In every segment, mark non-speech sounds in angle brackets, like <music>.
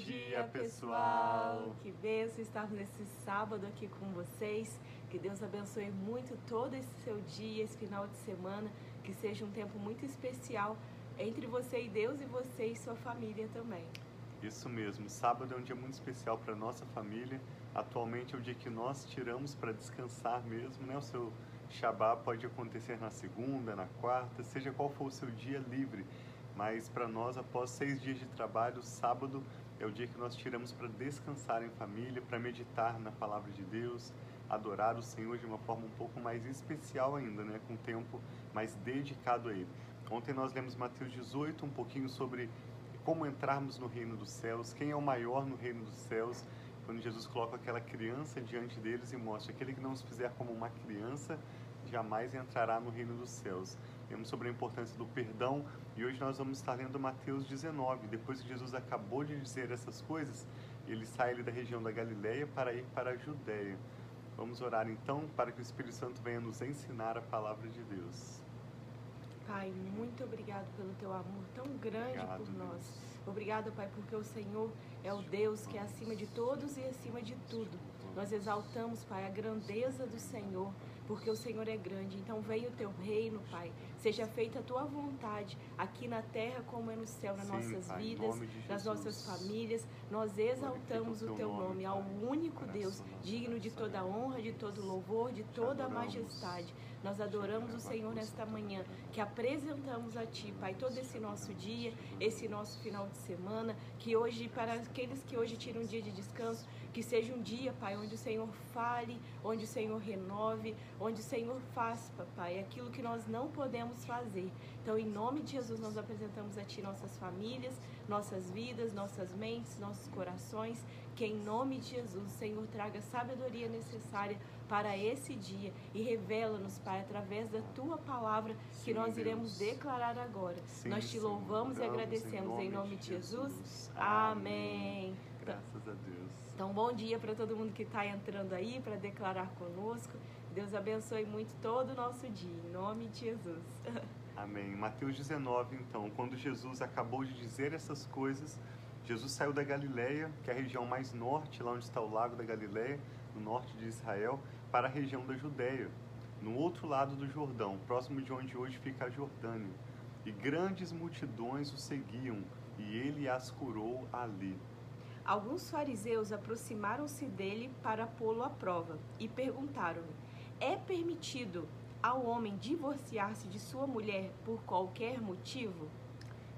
dia, pessoal! Que bênção estar nesse sábado aqui com vocês. Que Deus abençoe muito todo esse seu dia, esse final de semana. Que seja um tempo muito especial entre você e Deus e você e sua família também. Isso mesmo. Sábado é um dia muito especial para nossa família. Atualmente é o dia que nós tiramos para descansar mesmo, né? O seu Shabá pode acontecer na segunda, na quarta, seja qual for o seu dia livre. Mas para nós, após seis dias de trabalho, sábado é o dia que nós tiramos para descansar em família, para meditar na palavra de Deus, adorar o Senhor de uma forma um pouco mais especial ainda, né? com tempo mais dedicado a Ele. Ontem nós lemos Mateus 18, um pouquinho sobre como entrarmos no reino dos céus, quem é o maior no reino dos céus, quando Jesus coloca aquela criança diante deles e mostra aquele que não se fizer como uma criança, jamais entrará no reino dos céus. Temos sobre a importância do perdão e hoje nós vamos estar lendo Mateus 19. Depois que Jesus acabou de dizer essas coisas, ele sai ali da região da Galileia para ir para a Judéia. Vamos orar então para que o Espírito Santo venha nos ensinar a palavra de Deus. Pai, muito obrigado pelo teu amor tão grande obrigado, por nós. Deus. Obrigado, Pai, porque o Senhor é o Deus que é acima de todos e acima de tudo. Nós exaltamos, Pai, a grandeza do Senhor porque o Senhor é grande. Então venha o teu reino, Pai. Seja feita a tua vontade, aqui na terra como é no céu, nas Sim, nossas pai, vidas, nas nossas famílias. Nós exaltamos o teu nome, nome ao único Deus, digno de toda honra, de todo louvor, de toda majestade. Nós adoramos o Senhor nesta manhã, que apresentamos a Ti, Pai, todo esse nosso dia, esse nosso final de semana, que hoje, para aqueles que hoje tiram um dia de descanso, que seja um dia, Pai, onde o Senhor fale, onde o Senhor renove, onde o Senhor faça, Pai, aquilo que nós não podemos fazer. Então, em nome de Jesus, nós apresentamos a Ti nossas famílias, nossas vidas, nossas mentes, nossos corações. Que em nome de Jesus, o Senhor traga a sabedoria necessária para esse dia e revela-nos, Pai, através da tua palavra que Sim, nós iremos Deus. declarar agora. Sim, nós te louvamos e agradecemos em nome, em nome de Jesus. Jesus. Amém. Graças a Deus. Então, bom dia para todo mundo que está entrando aí para declarar conosco. Deus abençoe muito todo o nosso dia, em nome de Jesus. <laughs> Amém. Mateus 19, então, quando Jesus acabou de dizer essas coisas, Jesus saiu da Galileia, que é a região mais norte, lá onde está o lago da Galileia, no norte de Israel, para a região da Judéia, no outro lado do Jordão, próximo de onde hoje fica a Jordânia. E grandes multidões o seguiam, e ele as curou ali. Alguns fariseus aproximaram-se dele para pô-lo à prova e perguntaram-lhe: É permitido ao homem divorciar-se de sua mulher por qualquer motivo?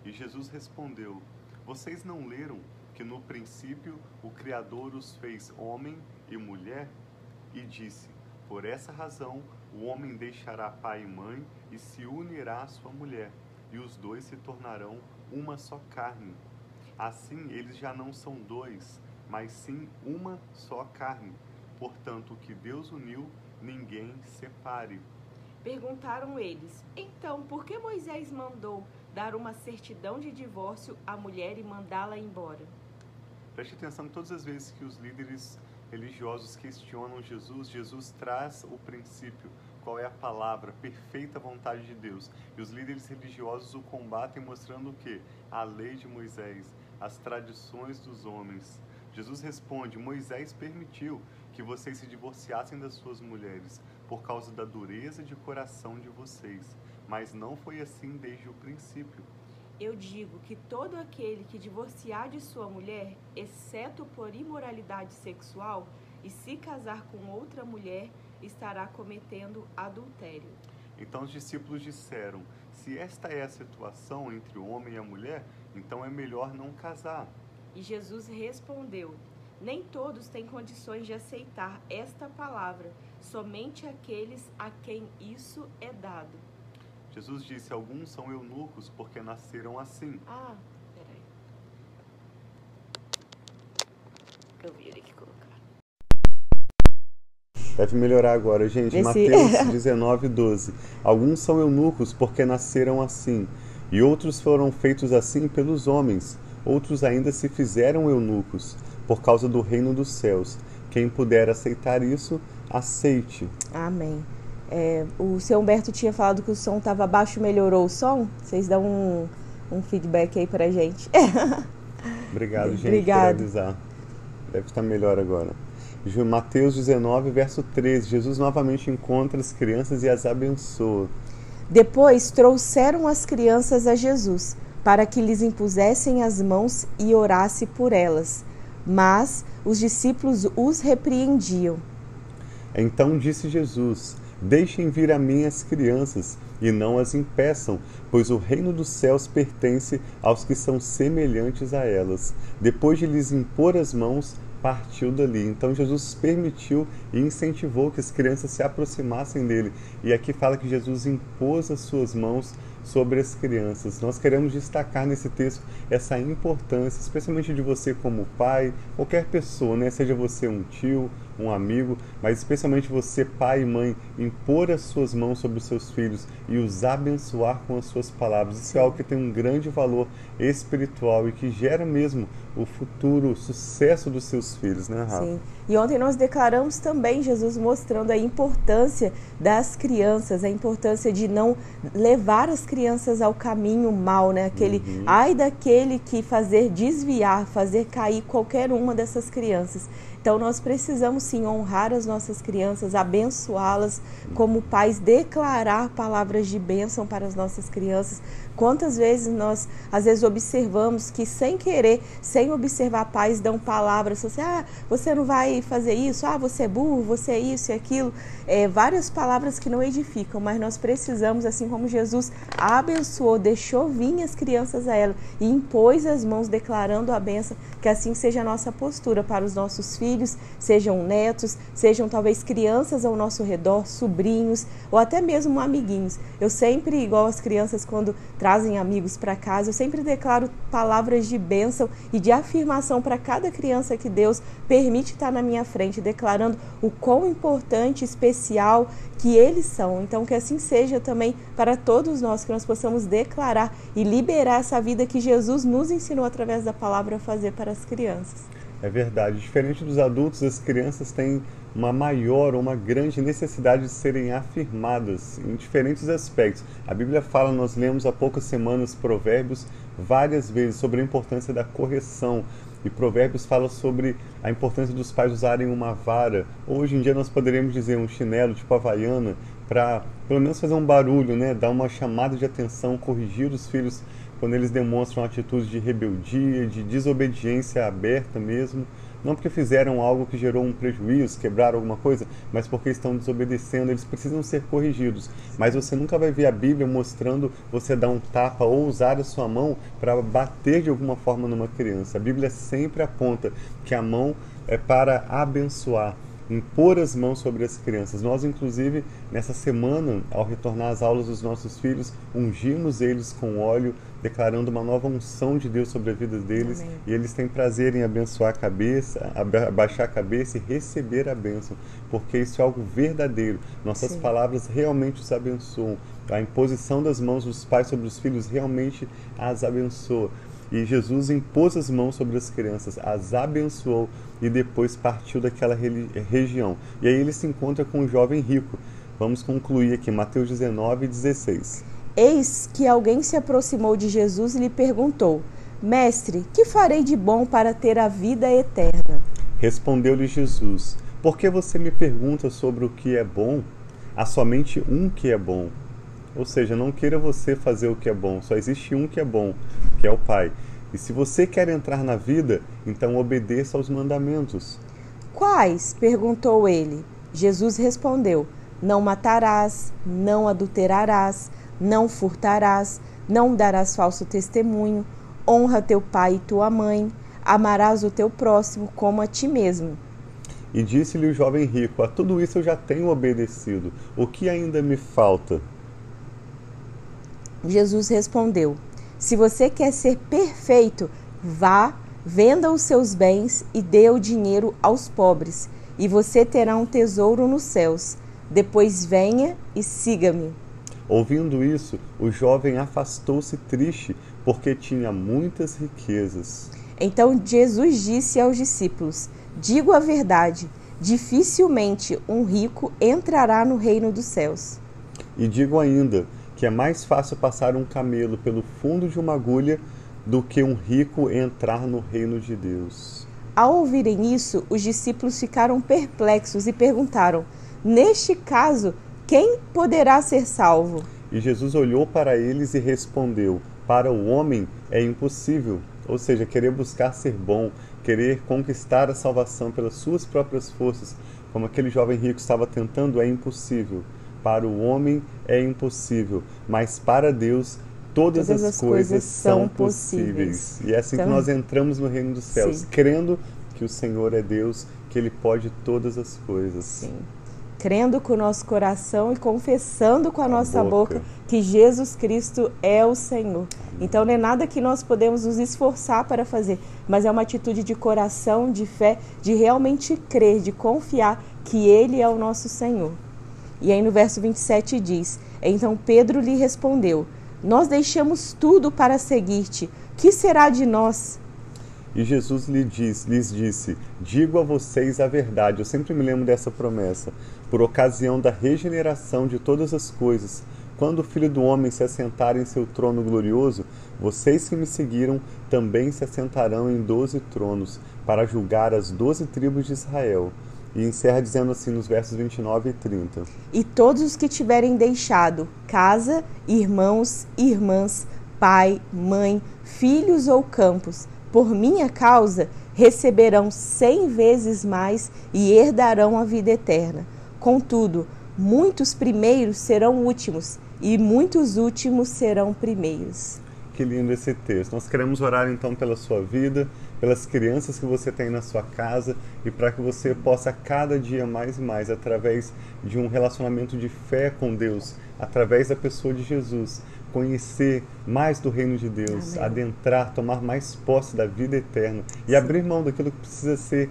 E Jesus respondeu: Vocês não leram que no princípio o Criador os fez homem e mulher? E disse: Por essa razão o homem deixará pai e mãe e se unirá à sua mulher, e os dois se tornarão uma só carne. Assim eles já não são dois, mas sim uma só carne. Portanto, o que Deus uniu, ninguém separe. Perguntaram eles: Então, por que Moisés mandou dar uma certidão de divórcio à mulher e mandá-la embora? Preste atenção todas as vezes que os líderes religiosos questionam Jesus, Jesus traz o princípio, qual é a palavra, perfeita vontade de Deus. E os líderes religiosos o combatem mostrando o que? A lei de Moisés, as tradições dos homens. Jesus responde: Moisés permitiu que vocês se divorciassem das suas mulheres por causa da dureza de coração de vocês, mas não foi assim desde o princípio. Eu digo que todo aquele que divorciar de sua mulher, exceto por imoralidade sexual, e se casar com outra mulher, estará cometendo adultério. Então os discípulos disseram: Se esta é a situação entre o homem e a mulher, então é melhor não casar. E Jesus respondeu: Nem todos têm condições de aceitar esta palavra, somente aqueles a quem isso é dado. Jesus disse: Alguns são eunucos porque nasceram assim. Ah, peraí. Eu vi ele que colocar. Deve melhorar agora, gente. Esse... Mateus <laughs> 19, 12. Alguns são eunucos porque nasceram assim e outros foram feitos assim pelos homens, outros ainda se fizeram eunucos, por causa do reino dos céus. Quem puder aceitar isso, aceite. Amém. É, o seu Humberto tinha falado que o som estava baixo, melhorou o som? Vocês dão um, um feedback aí pra gente. <laughs> Obrigado, gente, Obrigado. por avisar. Deve estar melhor agora. Mateus 19, verso 13. Jesus novamente encontra as crianças e as abençoa. Depois trouxeram as crianças a Jesus, para que lhes impusessem as mãos e orasse por elas. Mas os discípulos os repreendiam. Então disse Jesus: Deixem vir a mim as crianças e não as impeçam, pois o reino dos céus pertence aos que são semelhantes a elas. Depois de lhes impor as mãos, partiu dali. Então Jesus permitiu e incentivou que as crianças se aproximassem dele. E aqui fala que Jesus impôs as suas mãos sobre as crianças. Nós queremos destacar nesse texto essa importância, especialmente de você como pai, qualquer pessoa, né? seja você um tio, um amigo, mas especialmente você, pai e mãe, impor as suas mãos sobre os seus filhos e os abençoar com as suas palavras. Isso é algo que tem um grande valor espiritual e que gera mesmo o futuro o sucesso dos seus filhos, né, Rafa? Sim. E ontem nós declaramos também Jesus mostrando a importância das crianças, a importância de não levar as crianças ao caminho mal, né? Aquele uhum. ai daquele que fazer desviar, fazer cair qualquer uma dessas crianças. Então nós precisamos sim honrar as nossas crianças, abençoá-las como pais, declarar palavras de bênção para as nossas crianças. Quantas vezes nós às vezes observamos que sem querer, sem observar pais dão palavras, assim, ah, você não vai fazer isso, ah, você é burro, você é isso e aquilo, é, várias palavras que não edificam, mas nós precisamos, assim como Jesus abençoou, deixou vir as crianças a ela e impôs as mãos declarando a benção, que assim seja a nossa postura para os nossos filhos, sejam netos, sejam talvez crianças ao nosso redor, sobrinhos ou até mesmo amiguinhos. Eu sempre, igual as crianças quando trazem amigos para casa, eu sempre declaro palavras de bênção e de afirmação para cada criança que Deus permite estar na minha frente, declarando o quão importante, especial que eles são. Então, que assim seja também para todos nós, que nós possamos declarar e liberar essa vida que Jesus nos ensinou através da palavra a fazer para as crianças. É verdade. Diferente dos adultos, as crianças têm uma maior ou uma grande necessidade de serem afirmadas em diferentes aspectos. A Bíblia fala, nós lemos há poucas semanas Provérbios várias vezes sobre a importância da correção. E Provérbios fala sobre a importância dos pais usarem uma vara. Hoje em dia nós poderíamos dizer um chinelo tipo havaiana para pelo menos fazer um barulho, né? dar uma chamada de atenção, corrigir os filhos quando eles demonstram atitudes de rebeldia, de desobediência aberta mesmo não porque fizeram algo que gerou um prejuízo, quebraram alguma coisa, mas porque estão desobedecendo, eles precisam ser corrigidos. Mas você nunca vai ver a Bíblia mostrando você dar um tapa ou usar a sua mão para bater de alguma forma numa criança. A Bíblia sempre aponta que a mão é para abençoar impor as mãos sobre as crianças. Nós, inclusive, nessa semana, ao retornar às aulas dos nossos filhos, ungimos eles com óleo, declarando uma nova unção de Deus sobre a vida deles. Amém. E eles têm prazer em abençoar a cabeça, abaixar a cabeça e receber a bênção, porque isso é algo verdadeiro. Nossas Sim. palavras realmente os abençoam. A imposição das mãos dos pais sobre os filhos realmente as abençoa. E Jesus impôs as mãos sobre as crianças, as abençoou e depois partiu daquela região. E aí ele se encontra com um jovem rico. Vamos concluir aqui, Mateus 19, 16. Eis que alguém se aproximou de Jesus e lhe perguntou: Mestre, que farei de bom para ter a vida eterna? Respondeu-lhe Jesus: Por que você me pergunta sobre o que é bom? Há somente um que é bom. Ou seja, não queira você fazer o que é bom, só existe um que é bom, que é o Pai. E se você quer entrar na vida, então obedeça aos mandamentos. Quais? perguntou ele. Jesus respondeu: Não matarás, não adulterarás, não furtarás, não darás falso testemunho, honra teu pai e tua mãe, amarás o teu próximo como a ti mesmo. E disse-lhe o jovem rico: A tudo isso eu já tenho obedecido. O que ainda me falta? Jesus respondeu: Se você quer ser perfeito, vá, venda os seus bens e dê o dinheiro aos pobres, e você terá um tesouro nos céus. Depois venha e siga-me. Ouvindo isso, o jovem afastou-se triste, porque tinha muitas riquezas. Então Jesus disse aos discípulos: Digo a verdade, dificilmente um rico entrará no reino dos céus. E digo ainda: que é mais fácil passar um camelo pelo fundo de uma agulha do que um rico entrar no reino de Deus. Ao ouvirem isso, os discípulos ficaram perplexos e perguntaram: Neste caso, quem poderá ser salvo? E Jesus olhou para eles e respondeu: Para o homem é impossível, ou seja, querer buscar ser bom, querer conquistar a salvação pelas suas próprias forças, como aquele jovem rico estava tentando, é impossível. Para o homem é impossível, mas para Deus todas, todas as, coisas, coisas são possíveis. possíveis. E é assim então, que nós entramos no reino dos céus, sim. crendo que o Senhor é Deus, que Ele pode todas as coisas. Sim. Crendo com o nosso coração e confessando com a, a nossa boca. boca. que Jesus Cristo é o Senhor. Então não é nada que nós podemos nos esforçar para fazer, mas é uma atitude de coração, de fé, de realmente crer, de confiar que Ele é o nosso Senhor. E aí no verso 27 diz: Então Pedro lhe respondeu: nós deixamos tudo para seguir-te. Que será de nós? E Jesus lhe diz, lhes disse: Digo a vocês a verdade. Eu sempre me lembro dessa promessa. Por ocasião da regeneração de todas as coisas, quando o Filho do Homem se assentar em seu trono glorioso, vocês que me seguiram também se assentarão em doze tronos, para julgar as doze tribos de Israel. E encerra dizendo assim nos versos 29 e 30. E todos os que tiverem deixado casa, irmãos, irmãs, pai, mãe, filhos ou campos, por minha causa, receberão cem vezes mais e herdarão a vida eterna. Contudo, muitos primeiros serão últimos, e muitos últimos serão primeiros. Que lindo esse texto. Nós queremos orar então pela sua vida pelas crianças que você tem na sua casa e para que você possa cada dia mais e mais, através de um relacionamento de fé com Deus, através da pessoa de Jesus, conhecer mais do reino de Deus, Amém. adentrar, tomar mais posse da vida eterna e abrir mão daquilo que precisa ser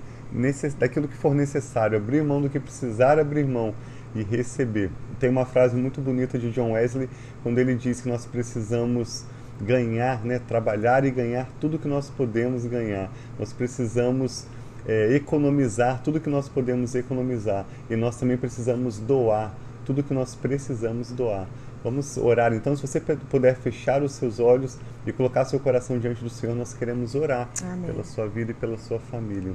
daquilo que for necessário, abrir mão do que precisar abrir mão e receber. Tem uma frase muito bonita de John Wesley quando ele diz que nós precisamos ganhar, né, trabalhar e ganhar tudo que nós podemos ganhar. Nós precisamos é, economizar tudo que nós podemos economizar e nós também precisamos doar tudo que nós precisamos doar. Vamos orar então. Se você puder fechar os seus olhos e colocar seu coração diante do Senhor, nós queremos orar Amém. pela sua vida e pela sua família.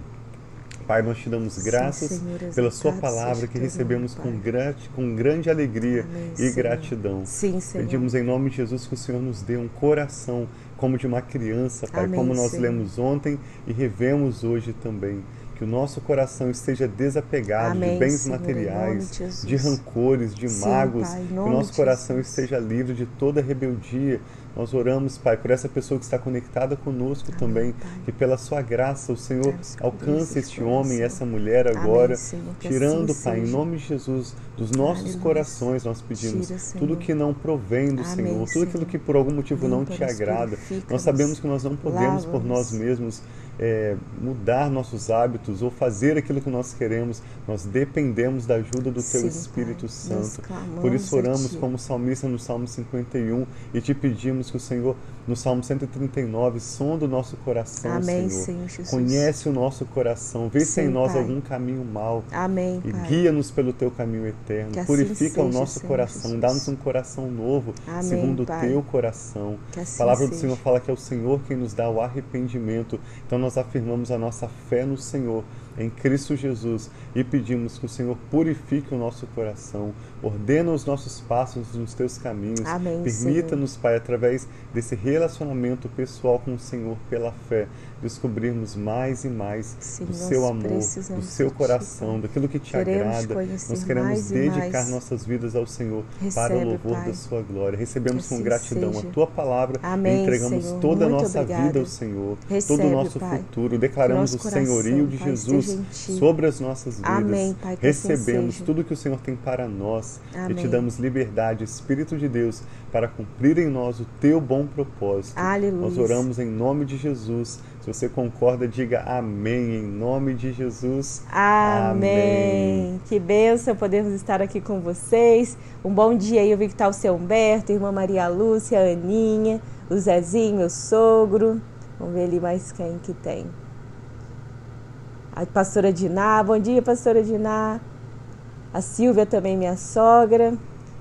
Pai, nós te damos graças Sim, pela Sua palavra que recebemos com, grande, com grande alegria Amém, e Senhor. gratidão. Sim, Senhor. Pedimos em nome de Jesus que o Senhor nos dê um coração como de uma criança, Pai, Amém, como nós Senhor. lemos ontem e revemos hoje também que o nosso coração esteja desapegado Amém, de bens Senhor, materiais, de, de, rancores, de Sim, mágoas, pai, que o nosso coração esteja livre de toda rebeldia, nós oramos, Pai, por essa pessoa que está conectada conosco Amém, também, Pai. que pela sua graça o Senhor alcance este homem e essa mulher agora, Amém, tirando, assim Pai, seja. em nome de Jesus, dos nossos Aleluia. corações nós pedimos Tira, tudo que não provém do Senhor, tudo aquilo que por algum motivo não te agrada. Nós sabemos que nós não podemos por nós mesmos é, mudar nossos hábitos ou fazer aquilo que nós queremos, nós dependemos da ajuda do Teu Espírito pai. Santo. Por isso oramos como salmista no Salmo 51 e te pedimos que o Senhor, no Salmo 139, sonda o nosso coração, Amém, Senhor. Conhece o nosso coração, vê Sim, se em nós pai. algum caminho mau Amém, e guia-nos pelo Teu caminho eterno. Assim Purifica o nosso coração, dá-nos um coração novo, Amém, segundo o Teu coração. Assim a palavra do Senhor fala que é o Senhor quem nos dá o arrependimento. Então nós nós afirmamos a nossa fé no Senhor, em Cristo Jesus, e pedimos que o Senhor purifique o nosso coração, ordena os nossos passos nos teus caminhos. Permita-nos, Pai, através desse relacionamento pessoal com o Senhor pela fé, descobrirmos mais e mais Sim, do seu amor, do seu coração, ti, daquilo que te queremos agrada. Nós queremos dedicar nossas vidas ao Senhor Recebe, para o louvor pai. da sua glória. Recebemos assim com gratidão seja. a tua palavra Amém, e entregamos Senhor. toda Muito a nossa obrigada. vida ao Senhor, Recebe, todo o nosso pai. futuro. Declaramos o senhorio de Jesus sobre as nossas vidas. Amém, pai, assim Recebemos assim tudo que o Senhor tem para nós Amém. e te damos liberdade, Espírito de Deus, para cumprir em nós o teu bom propósito. Aleluia. Nós oramos em nome de Jesus. Se você concorda, diga amém em nome de Jesus. Amém. amém. Que bênção podermos estar aqui com vocês. Um bom dia aí, eu vi que está o seu Humberto, irmã Maria Lúcia, a Aninha, o Zezinho, meu sogro. Vamos ver ali mais quem que tem. A pastora Diná, bom dia, pastora Diná. A Silvia também, minha sogra.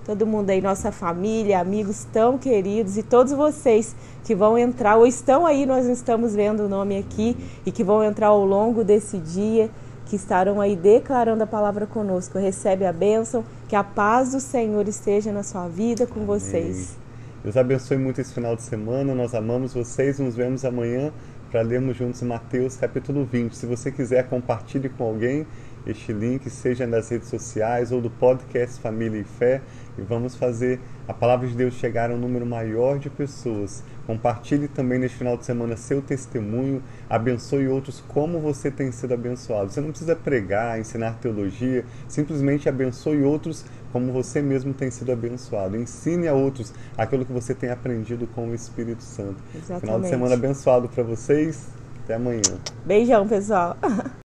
todo mundo aí, nossa família, amigos tão queridos e todos vocês que vão entrar ou estão aí, nós não estamos vendo o nome aqui, e que vão entrar ao longo desse dia, que estarão aí declarando a palavra conosco. Recebe a bênção, que a paz do Senhor esteja na sua vida com Amém. vocês. Deus abençoe muito esse final de semana. Nós amamos vocês. Nos vemos amanhã para lermos juntos Mateus capítulo 20. Se você quiser, compartilhe com alguém este link, seja nas redes sociais ou do podcast Família e Fé, e vamos fazer a palavra de Deus chegar a um número maior de pessoas. Compartilhe também neste final de semana seu testemunho, abençoe outros como você tem sido abençoado. Você não precisa pregar, ensinar teologia, simplesmente abençoe outros como você mesmo tem sido abençoado. Ensine a outros aquilo que você tem aprendido com o Espírito Santo. Exatamente. Final de semana abençoado para vocês. Até amanhã. Beijão, pessoal. <laughs>